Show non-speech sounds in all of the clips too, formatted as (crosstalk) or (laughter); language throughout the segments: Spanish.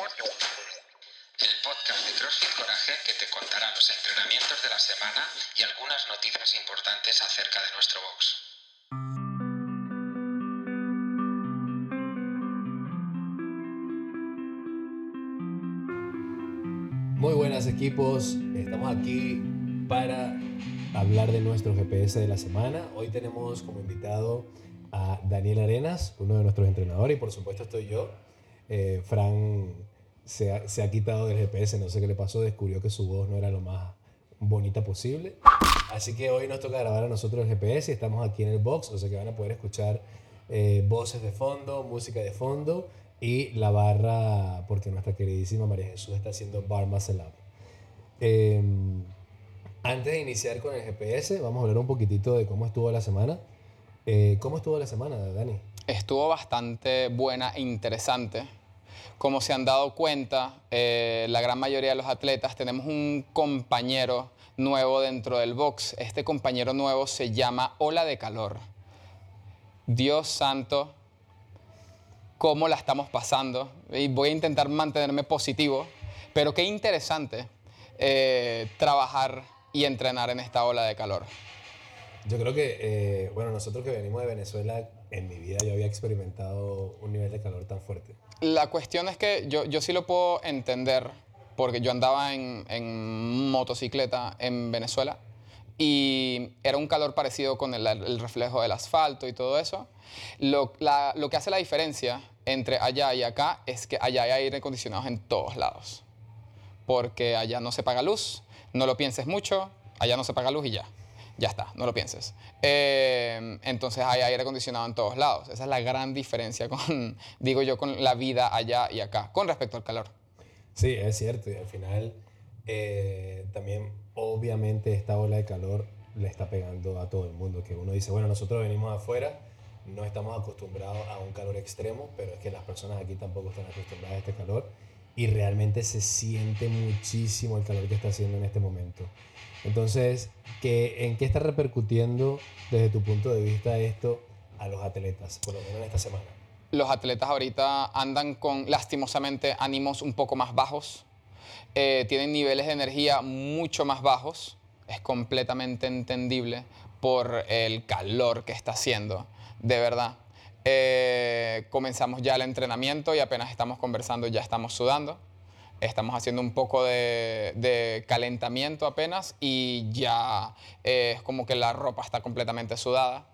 El podcast de CrossFit Coraje que te contará los entrenamientos de la semana y algunas noticias importantes acerca de nuestro box. Muy buenas equipos, estamos aquí para hablar de nuestro GPS de la semana. Hoy tenemos como invitado a Daniel Arenas, uno de nuestros entrenadores, y por supuesto estoy yo. Eh, Fran se ha, se ha quitado del GPS, no sé qué le pasó, descubrió que su voz no era lo más bonita posible. Así que hoy nos toca grabar a nosotros el GPS y estamos aquí en el box, o sea que van a poder escuchar eh, voces de fondo, música de fondo y la barra, porque nuestra queridísima María Jesús está haciendo Bar Up. Eh, antes de iniciar con el GPS, vamos a hablar un poquitito de cómo estuvo la semana. Eh, ¿Cómo estuvo la semana, Dani? Estuvo bastante buena e interesante. Como se han dado cuenta, eh, la gran mayoría de los atletas tenemos un compañero nuevo dentro del box. Este compañero nuevo se llama Ola de Calor. Dios santo, cómo la estamos pasando. Y voy a intentar mantenerme positivo, pero qué interesante eh, trabajar y entrenar en esta ola de calor. Yo creo que, eh, bueno, nosotros que venimos de Venezuela, en mi vida yo había experimentado un nivel de calor tan fuerte. La cuestión es que yo, yo sí lo puedo entender, porque yo andaba en, en motocicleta en Venezuela y era un calor parecido con el, el reflejo del asfalto y todo eso. Lo, la, lo que hace la diferencia entre allá y acá es que allá hay aire acondicionado en todos lados, porque allá no se paga luz, no lo pienses mucho, allá no se paga luz y ya. Ya está, no lo pienses. Eh, entonces hay aire acondicionado en todos lados. Esa es la gran diferencia (laughs) con, digo yo, con la vida allá y acá, con respecto al calor. Sí, es cierto. Y al final, eh, también, obviamente, esta ola de calor le está pegando a todo el mundo. Que uno dice, bueno, nosotros venimos afuera, no estamos acostumbrados a un calor extremo, pero es que las personas aquí tampoco están acostumbradas a este calor. Y realmente se siente muchísimo el calor que está haciendo en este momento. Entonces, ¿qué, ¿en qué está repercutiendo desde tu punto de vista esto a los atletas, por lo menos en esta semana? Los atletas ahorita andan con, lastimosamente, ánimos un poco más bajos, eh, tienen niveles de energía mucho más bajos, es completamente entendible por el calor que está haciendo, de verdad. Eh, comenzamos ya el entrenamiento y apenas estamos conversando ya estamos sudando. Estamos haciendo un poco de, de calentamiento apenas y ya eh, es como que la ropa está completamente sudada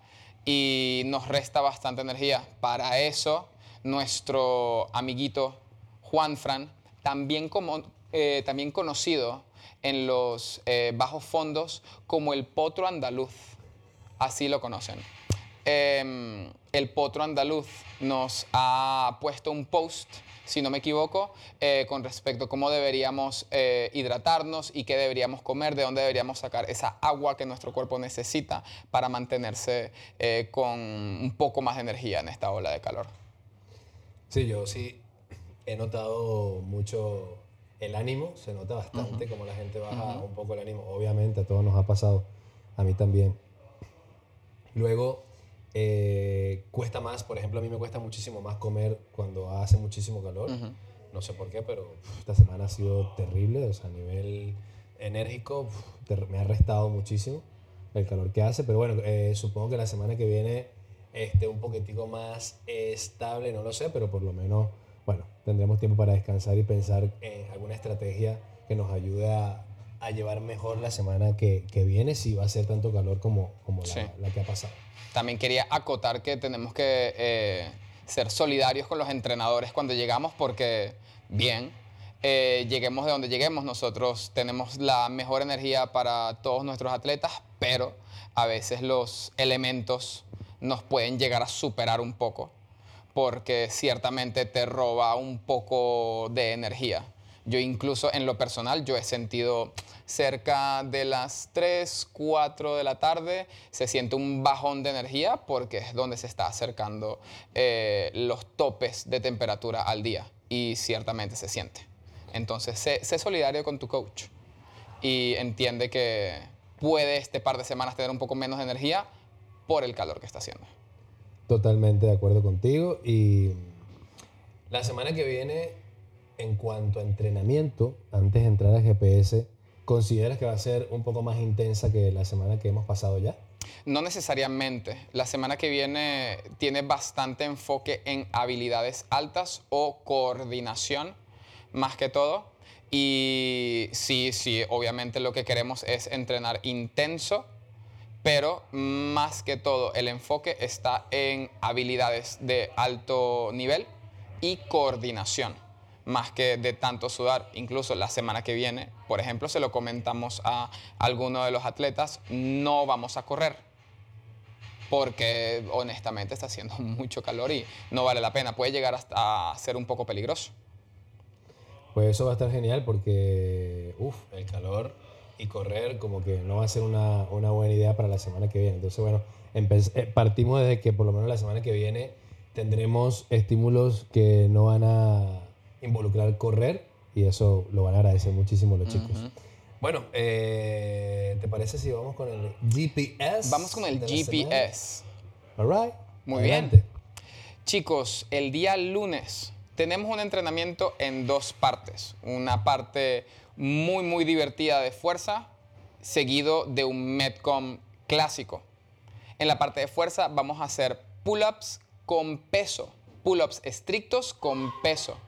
y nos resta bastante energía. Para eso, nuestro amiguito Juan Fran, también, como, eh, también conocido en los eh, bajos fondos como el potro andaluz, así lo conocen. Eh, el potro andaluz nos ha puesto un post si no me equivoco, eh, con respecto a cómo deberíamos eh, hidratarnos y qué deberíamos comer, de dónde deberíamos sacar esa agua que nuestro cuerpo necesita para mantenerse eh, con un poco más de energía en esta ola de calor. Sí, yo sí he notado mucho el ánimo, se nota bastante como la gente baja un poco el ánimo. Obviamente a todos nos ha pasado, a mí también. Luego, eh, cuesta más, por ejemplo, a mí me cuesta muchísimo más comer cuando hace muchísimo calor. Ujú. No sé por qué, pero uf, esta semana ha sido terrible. O sea, a nivel enérgico uf, ter- me ha restado muchísimo el calor que hace. Pero bueno, eh, supongo que la semana que viene esté un poquitico más estable, no lo sé, pero por lo menos, bueno, tendremos tiempo para descansar y pensar en alguna estrategia que nos ayude a, a llevar mejor la semana que, que viene, si va a ser tanto calor como, como la, Sí. la que ha pasado. También quería acotar que tenemos que eh, ser solidarios con los entrenadores cuando llegamos porque, bien, eh, lleguemos de donde lleguemos, nosotros tenemos la mejor energía para todos nuestros atletas, pero a veces los elementos nos pueden llegar a superar un poco porque ciertamente te roba un poco de energía. Yo incluso en lo personal, yo he sentido cerca de las 3, 4 de la tarde, se siente un bajón de energía porque es donde se está acercando eh, los topes de temperatura al día y ciertamente se siente. Entonces, sé, sé solidario con tu coach y entiende que puede este par de semanas tener un poco menos de energía por el calor que está haciendo. Totalmente de acuerdo contigo. Y la semana que viene en cuanto a entrenamiento, antes de entrar al GPS, ¿consideras que va a ser un poco más intensa que la semana que hemos pasado ya? No necesariamente. La semana que viene tiene bastante enfoque en habilidades altas o coordinación, más que todo. Y sí, sí, obviamente lo que queremos es entrenar intenso, pero más que todo el enfoque está en habilidades de alto nivel y coordinación, más que de tanto sudar. Incluso la semana que viene, por ejemplo, se lo comentamos a alguno de los atletas, no vamos a correr porque honestamente está haciendo (laughs) mucho calor y no vale la pena. Puede llegar hasta a ser un poco peligroso. Pues eso va a estar genial porque, uff, el calor y correr como que no va a ser una, una buena idea para la semana que viene. Entonces, bueno, eh, partimos desde que por lo menos la semana que viene tendremos estímulos que no van a involucrar correr y eso lo van a agradecer muchísimo los chicos. Bueno, eh, ¿te parece si vamos con el GPS? Vamos con el GPS. All right. Muy bien. Chicos, el día lunes tenemos un entrenamiento en dos partes. Una parte muy, muy divertida de fuerza, seguido de un Metcom clásico. En la parte de fuerza vamos a hacer pull-ups con peso, pull-ups estrictos con peso.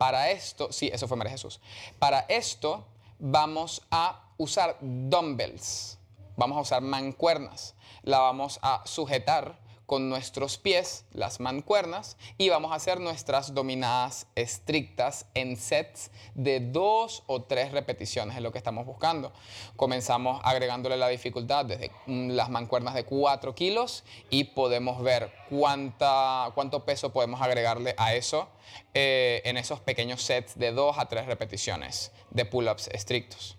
Para esto, sí, eso fue María Jesús. Para esto vamos a usar dumbbells, vamos a usar mancuernas, la vamos a sujetar con nuestros pies, las mancuernas, y vamos a hacer nuestras dominadas estrictas en sets de dos o tres repeticiones, es lo que estamos buscando. Comenzamos agregándole la dificultad desde mm, las mancuernas de 4 kilos y podemos ver cuánta, cuánto peso podemos agregarle a eso eh, en esos pequeños sets de dos a tres repeticiones de pull-ups estrictos.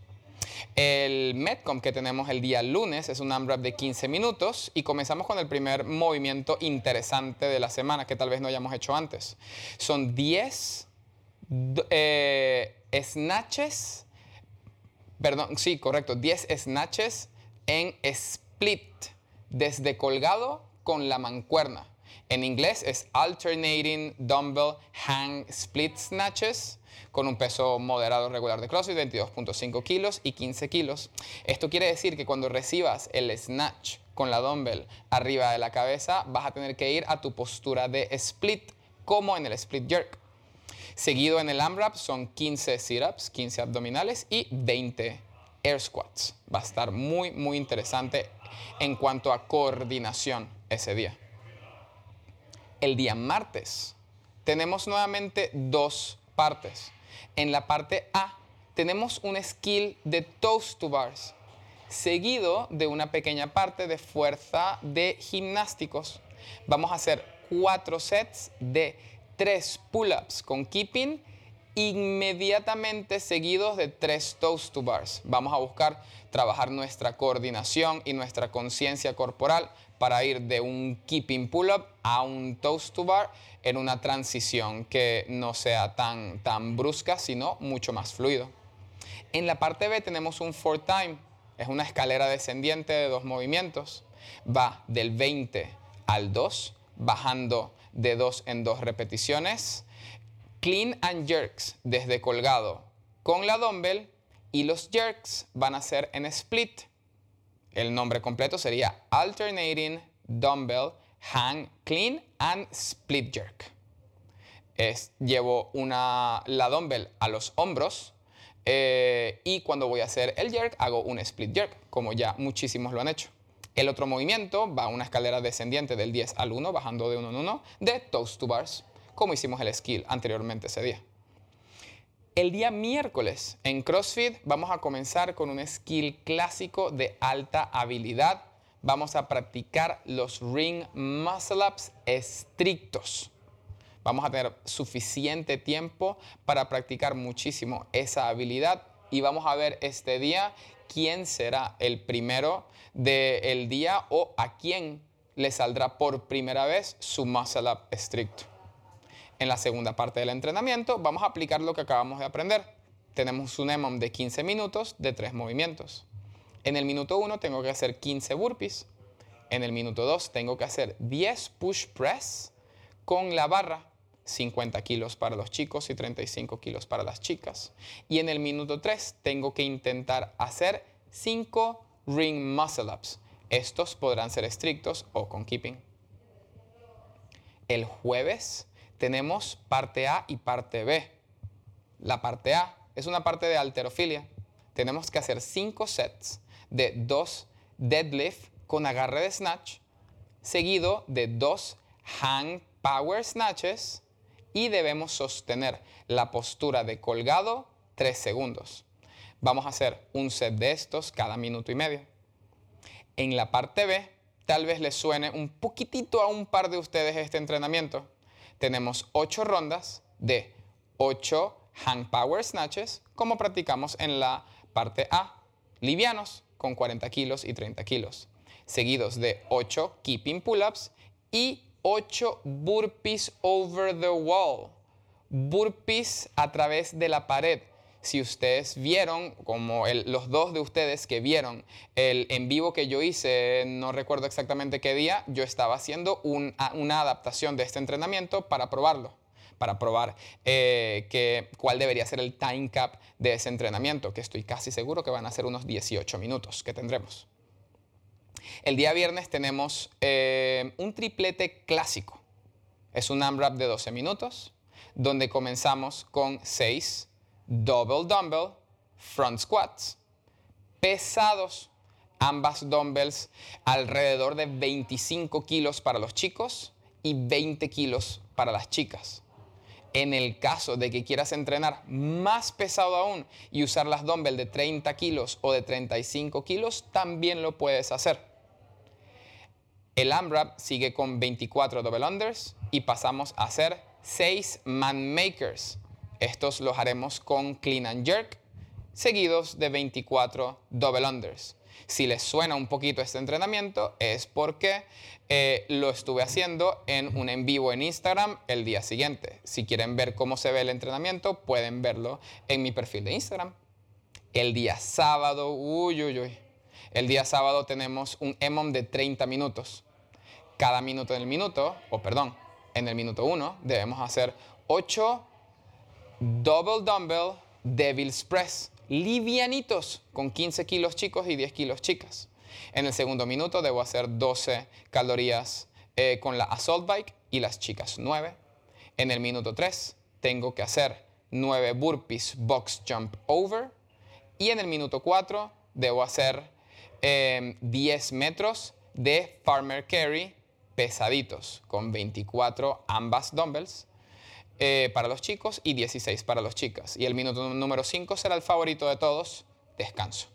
El Metcom que tenemos el día lunes es un AMRAP de 15 minutos y comenzamos con el primer movimiento interesante de la semana que tal vez no hayamos hecho antes. Son 10 eh, snatches, perdón, sí, correcto, 10 snatches en split, desde colgado con la mancuerna. En inglés es Alternating Dumbbell Hang Split Snatches con un peso moderado regular de CrossFit, 22.5 kilos y 15 kilos. Esto quiere decir que cuando recibas el snatch con la dumbbell arriba de la cabeza, vas a tener que ir a tu postura de split, como en el split jerk. Seguido en el AMRAP son 15 sit-ups, 15 abdominales y 20 air squats. Va a estar muy, muy interesante en cuanto a coordinación ese día. El día martes tenemos nuevamente dos En la parte A tenemos un skill de toast to bars, seguido de una pequeña parte de fuerza de gimnásticos. Vamos a hacer cuatro sets de tres pull-ups con keeping inmediatamente seguidos de tres toast to bars. Vamos a buscar trabajar nuestra coordinación y nuestra conciencia corporal para ir de un keeping pull-up a un toast to bar en una transición que no sea tan, tan brusca, sino mucho más fluido. En la parte B tenemos un four time, es una escalera descendiente de dos movimientos. Va del 20 al 2, bajando de 2 en 2 repeticiones. Clean and jerks desde colgado con la dumbbell y los jerks van a ser en split el nombre completo sería Alternating Dumbbell Hang Clean and Split Jerk. Llevo una, la dumbbell a los hombros eh, y cuando voy a hacer el jerk hago un split jerk, como ya muchísimos lo han hecho. El otro movimiento va a una escalera descendiente del 10 al 1, bajando de 1 en 1, de toast to bars, como hicimos el skill anteriormente ese día. El día miércoles en CrossFit vamos a comenzar con un skill clásico de alta habilidad. Vamos a practicar los ring muscle ups estrictos. Vamos a tener suficiente tiempo para practicar muchísimo esa habilidad y vamos a ver este día quién será el primero del día o a quién le saldrá por primera vez su muscle up estricto. En la segunda parte del entrenamiento vamos a aplicar lo que acabamos de aprender. Tenemos un EMOM de 15 minutos de 3 movimientos. En el minuto 1 tengo que hacer 15 burpees. En el minuto 2 tengo que hacer 10 push press con la barra, 50 kilos para los chicos y 35 kilos para las chicas. Y en el minuto 3 tengo que intentar hacer 5 ring muscle ups. Estos podrán ser estrictos o con keeping. El jueves tenemos parte A y parte B. La parte A es una parte de alterofilia. Tenemos que hacer 5 sets de 2 deadlift con agarre de snatch, seguido de 2 hang power snatches y debemos sostener la postura de colgado 3 segundos. Vamos a hacer un set de estos cada minuto y medio. En la parte B, tal vez les suene un poquitito a un par de ustedes este entrenamiento. Tenemos 8 rondas de 8 hand power snatches, como practicamos en la parte A, livianos con 40 kilos y 30 kilos, seguidos de 8 keeping pull-ups y 8 burpees over the wall. Burpees a través de la pared. Si ustedes vieron, como los dos de ustedes que vieron el en vivo que yo hice, no recuerdo exactamente qué día, yo estaba haciendo una adaptación de este entrenamiento para probarlo para probar eh, que, cuál debería ser el time cap de ese entrenamiento, que estoy casi seguro que van a ser unos 18 minutos que tendremos. El día viernes tenemos eh, un triplete clásico. Es un AMRAP de 12 minutos, donde comenzamos con 6 double dumbbell front squats, pesados, ambas dumbbells alrededor de 25 kilos para los chicos y 20 kilos para las chicas. En el caso de que quieras entrenar más pesado aún y usar las dumbbells de 30 kilos o de 35 kilos, también lo puedes hacer. El AMRAP sigue con 24 double unders y pasamos a hacer 6 man makers. Estos los haremos con clean and jerk, seguidos de 24 double unders. Si les suena un poquito este entrenamiento es porque eh, lo estuve haciendo en un en vivo en Instagram el día siguiente. Si quieren ver cómo se ve el entrenamiento, pueden verlo en mi perfil de Instagram. El día sábado, uy, uy, uy. El día sábado tenemos un EMOM de 30 minutos. Cada minuto en el minuto, o perdón, en el minuto 1 debemos hacer 8 double dumbbell devil's press, livianitos, con 15 kilos chicos y 10 kilos chicas. En el segundo minuto debo hacer 12 calorías eh, con la assault bike y las chicas 9. En el minuto 3 tengo que hacer 9 burpees box jump over. Y en el minuto 4 debo hacer 10 em, metros de farmer carry pesaditos con 24 ambas dumbbells eh, para los chicos y 16 para las chicas. Y el minuto número 5 será el favorito de todos, descanso.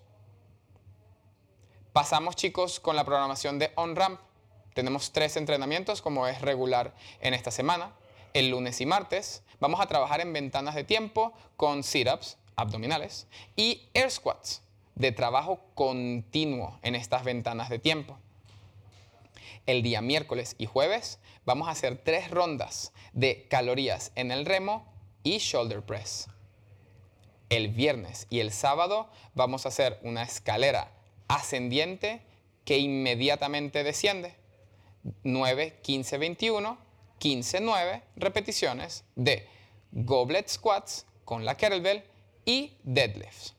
Pasamos chicos con la programación de on-ramp. Tenemos tres entrenamientos como es regular en esta semana. El lunes y martes vamos a trabajar en ventanas de tiempo con sit-ups abdominales y air squats de trabajo continuo en estas ventanas de tiempo. El día miércoles y jueves vamos a hacer tres rondas de calorías en el remo y shoulder press. El viernes y el sábado vamos a hacer una escalera ascendiente que inmediatamente desciende. 9, 15, 21, 15, 9 repeticiones de goblet squats con la kettlebell y deadlifts.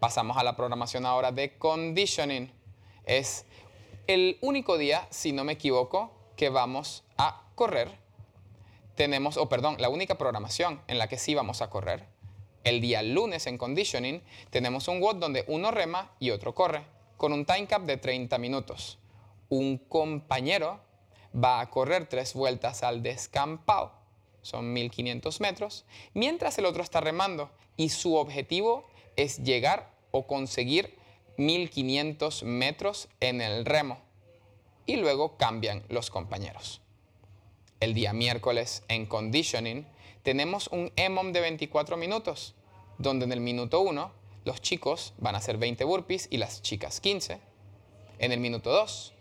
Pasamos a la programación ahora de conditioning. Es el único día, si no me equivoco, que vamos a correr. Tenemos, o perdón, la única programación en la que sí vamos a correr. El día lunes en conditioning tenemos un WOD donde uno rema y otro corre, con un time cap de 30 minutos. Un compañero va a correr tres vueltas al descampado, son 1500 metros, mientras el otro está remando y su objetivo es llegar o conseguir 1500 metros en el remo. Y luego cambian los compañeros. El día miércoles en conditioning tenemos un EMOM de 24 minutos, donde en el minuto 1 los chicos van a hacer 20 burpees y las chicas 15. En el minuto 2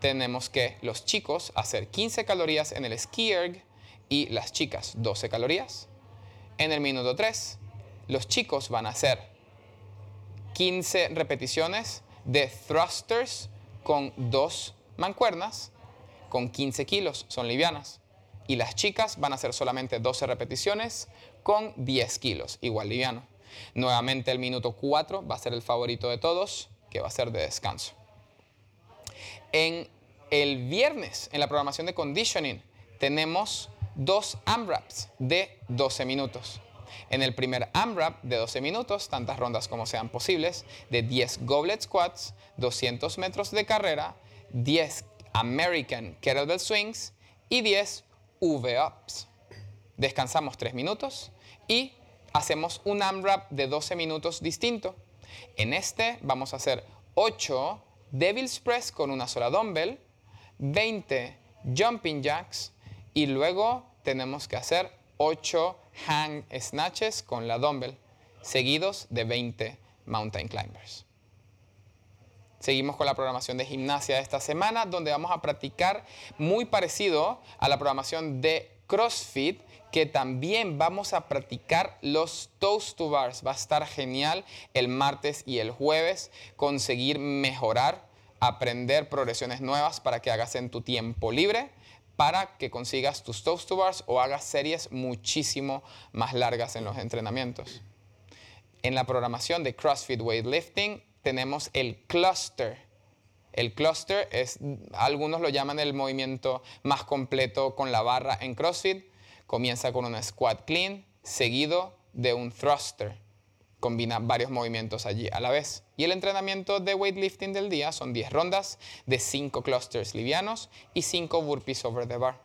tenemos que los chicos hacer 15 calorías en el ski erg y las chicas 12 calorías. En el minuto 3 los chicos van a hacer 15 repeticiones de thrusters con dos mancuernas con 15 kilos, son livianas. y las chicas van a hacer solamente 12 repeticiones con 10 kilos, igual liviano. Nuevamente el minuto 4 va a ser el favorito de todos, que va a ser de descanso. En el viernes, en la programación de conditioning, tenemos dos AMRAPs de 12 minutos. En el primer AMRAP de 12 minutos, tantas rondas como sean posibles, de 10 goblet squats, 200 metros de carrera, 10 American Kettlebell Swings y 10 V-Ups. Descansamos 3 minutos y hacemos un AMRAP de 12 minutos distinto. En este vamos a hacer 8 Devil's Press con una sola dumbbell, 20 Jumping Jacks y luego tenemos que hacer 8 Hang Snatches con la dumbbell, seguidos de 20 Mountain Climbers. Seguimos con la programación de gimnasia de esta semana, donde vamos a practicar muy parecido a la programación de CrossFit, que también vamos a practicar los toast to bars. Va a estar genial el martes y el jueves conseguir mejorar, aprender progresiones nuevas para que hagas en tu tiempo libre, para que consigas tus toast to bars o hagas series muchísimo más largas en los entrenamientos. En la programación de CrossFit Weightlifting tenemos el cluster. El cluster es, algunos lo llaman el movimiento más completo con la barra en CrossFit. Comienza con un squat clean, seguido de un thruster. Combina varios movimientos allí a la vez. Y el entrenamiento de weightlifting del día son 10 rondas de 5 clusters livianos y 5 burpees over the bar.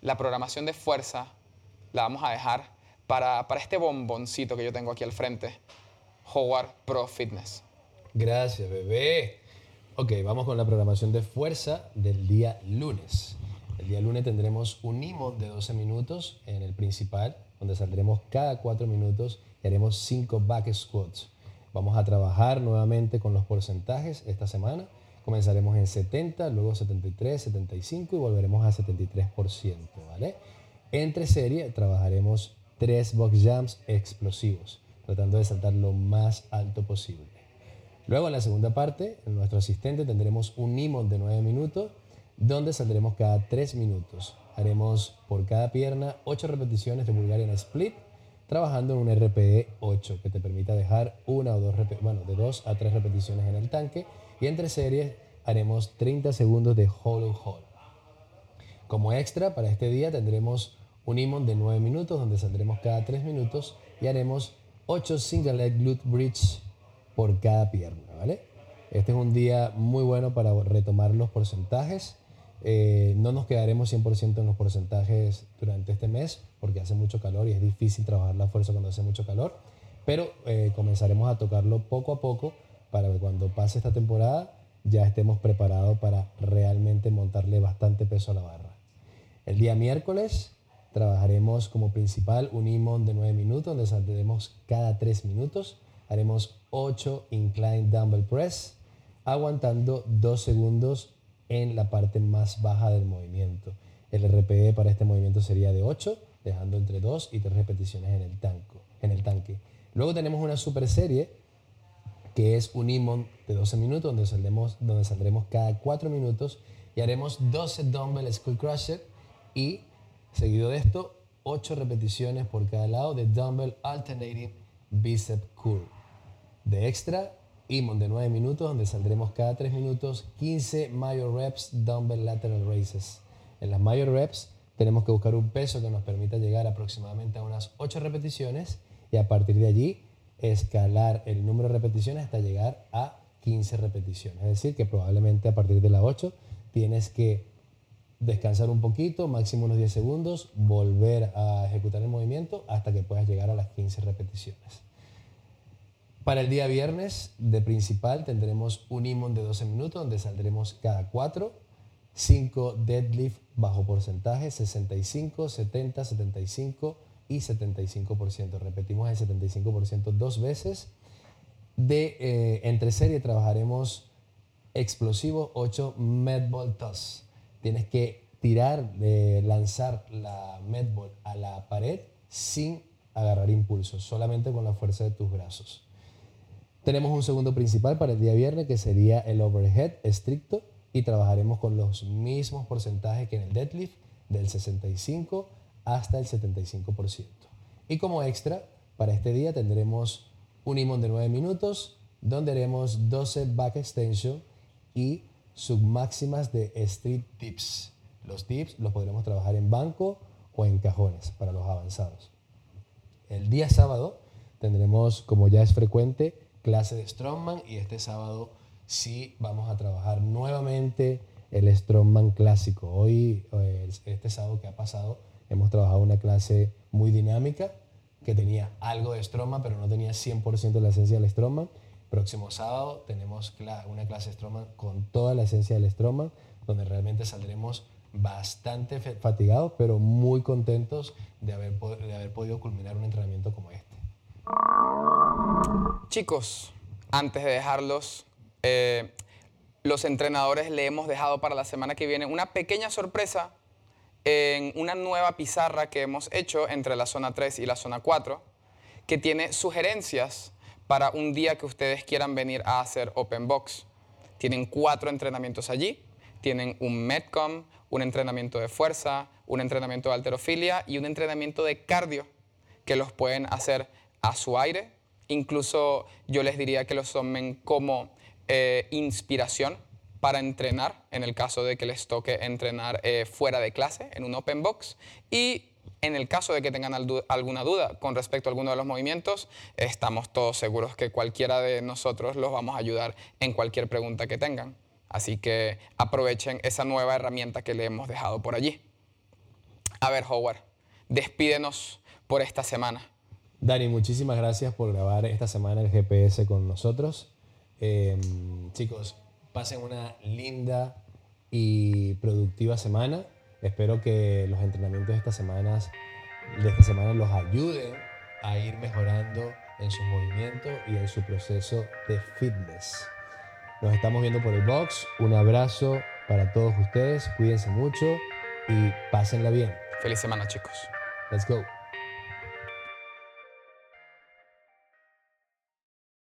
La programación de fuerza la vamos a dejar para, para este bomboncito que yo tengo aquí al frente, Howard Pro Fitness. Gracias, bebé. Ok, vamos con la programación de fuerza del día lunes. El día lunes tendremos un IMO de 12 minutos en el principal, donde saldremos cada 4 minutos y haremos 5 back squats. Vamos a trabajar nuevamente con los porcentajes esta semana. Comenzaremos en 70, luego 73, 75 y volveremos a 73%, ¿vale? Entre serie trabajaremos 3 box jumps explosivos, tratando de saltar lo más alto posible. Luego en la segunda parte, en nuestro asistente tendremos un IMON de 9 minutos, donde saldremos cada 3 minutos. Haremos por cada pierna 8 repeticiones de Bulgarian Split, trabajando en un RPE 8, que te permita dejar una o dos, bueno, de 2 a 3 repeticiones en el tanque. Y entre series haremos 30 segundos de hollow hold. Como extra, para este día tendremos un IMON de 9 minutos, donde saldremos cada 3 minutos y haremos 8 single leg glute bridge por cada pierna, ¿vale? Este es un día muy bueno para retomar los porcentajes. Eh, no nos quedaremos 100% en los porcentajes durante este mes porque hace mucho calor y es difícil trabajar la fuerza cuando hace mucho calor, pero eh, comenzaremos a tocarlo poco a poco para que cuando pase esta temporada ya estemos preparados para realmente montarle bastante peso a la barra. El día miércoles trabajaremos como principal un IMON de 9 minutos donde cada 3 minutos haremos 8 incline dumbbell press, aguantando 2 segundos en la parte más baja del movimiento. El RPE para este movimiento sería de 8, dejando entre 2 y 3 repeticiones en el, en el tanque. Luego tenemos una super serie que es un IMON de 12 minutos donde saldremos, donde saldremos cada 4 minutos y haremos 12 dumbbell skull crusher y seguido de esto 8 repeticiones por cada lado de dumbbell alternating bicep curl. De extra, IMON de 9 minutos, donde saldremos cada 3 minutos 15 mayor reps dumbbell lateral raises. En las mayor reps tenemos que buscar un peso que nos permita llegar aproximadamente a unas 8 repeticiones y a partir de allí escalar el número de repeticiones hasta llegar a 15 repeticiones. Es decir, que probablemente a partir de las 8 tienes que descansar un poquito, máximo unos 10 segundos, volver a ejecutar el movimiento hasta que puedas llegar a las 15 repeticiones. Para el día viernes de principal tendremos un IMON de 12 minutos donde saldremos cada 4, 5 deadlift bajo porcentaje, 65, 70, 75 y 75%. Repetimos el 75% dos veces. De, eh, entre serie trabajaremos explosivo 8 medball toss. Tienes que tirar, de lanzar la medball a la pared sin agarrar impulso, solamente con la fuerza de tus brazos. Tenemos un segundo principal para el día viernes que sería el overhead estricto y trabajaremos con los mismos porcentajes que en el deadlift del 65 hasta el 75%. Y como extra, para este día tendremos un imón de 9 minutos, donde haremos 12 back extension y submáximas de street tips. Los tips los podremos trabajar en banco o en cajones para los avanzados. El día sábado tendremos, como ya es frecuente, clase de Strongman y este sábado sí vamos a trabajar nuevamente el Strongman clásico. Hoy, eh, este sábado que ha pasado, hemos trabajado una clase muy dinámica que tenía algo de Strongman, pero no tenía 100% de la esencia del Strongman. Próximo sábado tenemos una clase de con toda la esencia del Strongman, donde realmente saldremos bastante fatigados, pero muy contentos de haber podido culminar un entrenamiento como este. Chicos, antes de dejarlos, eh, los entrenadores le hemos dejado para la semana que viene una pequeña sorpresa en una nueva pizarra que hemos hecho entre la zona 3 y la zona 4, que tiene sugerencias para un día que ustedes quieran venir a hacer Open Box. Tienen cuatro entrenamientos allí. Tienen un Metcom, un entrenamiento de fuerza, un entrenamiento de alterofilia y un entrenamiento de cardio que los pueden hacer a su aire. Incluso yo les diría que los tomen como eh, inspiración para entrenar, en el caso de que les toque entrenar eh, fuera de clase, en un open box. Y en el caso de que tengan alguna duda con respecto a alguno de los movimientos, estamos todos seguros que cualquiera de nosotros los vamos a ayudar en cualquier pregunta que tengan. Así que aprovechen esa nueva herramienta que le hemos dejado por allí. A ver, Howard, despídenos por esta semana. Dani, muchísimas gracias por grabar esta semana el GPS con nosotros. Em, chicos, pasen una linda y productiva semana. Espero que los entrenamientos de, estas semanas, de esta semana los ayuden a ir mejorando en su movimiento y en su proceso de fitness. Nos estamos viendo por el box. Un abrazo para todos ustedes. Cuídense mucho y pásenla bien. Feliz semana, chicos. Let's go.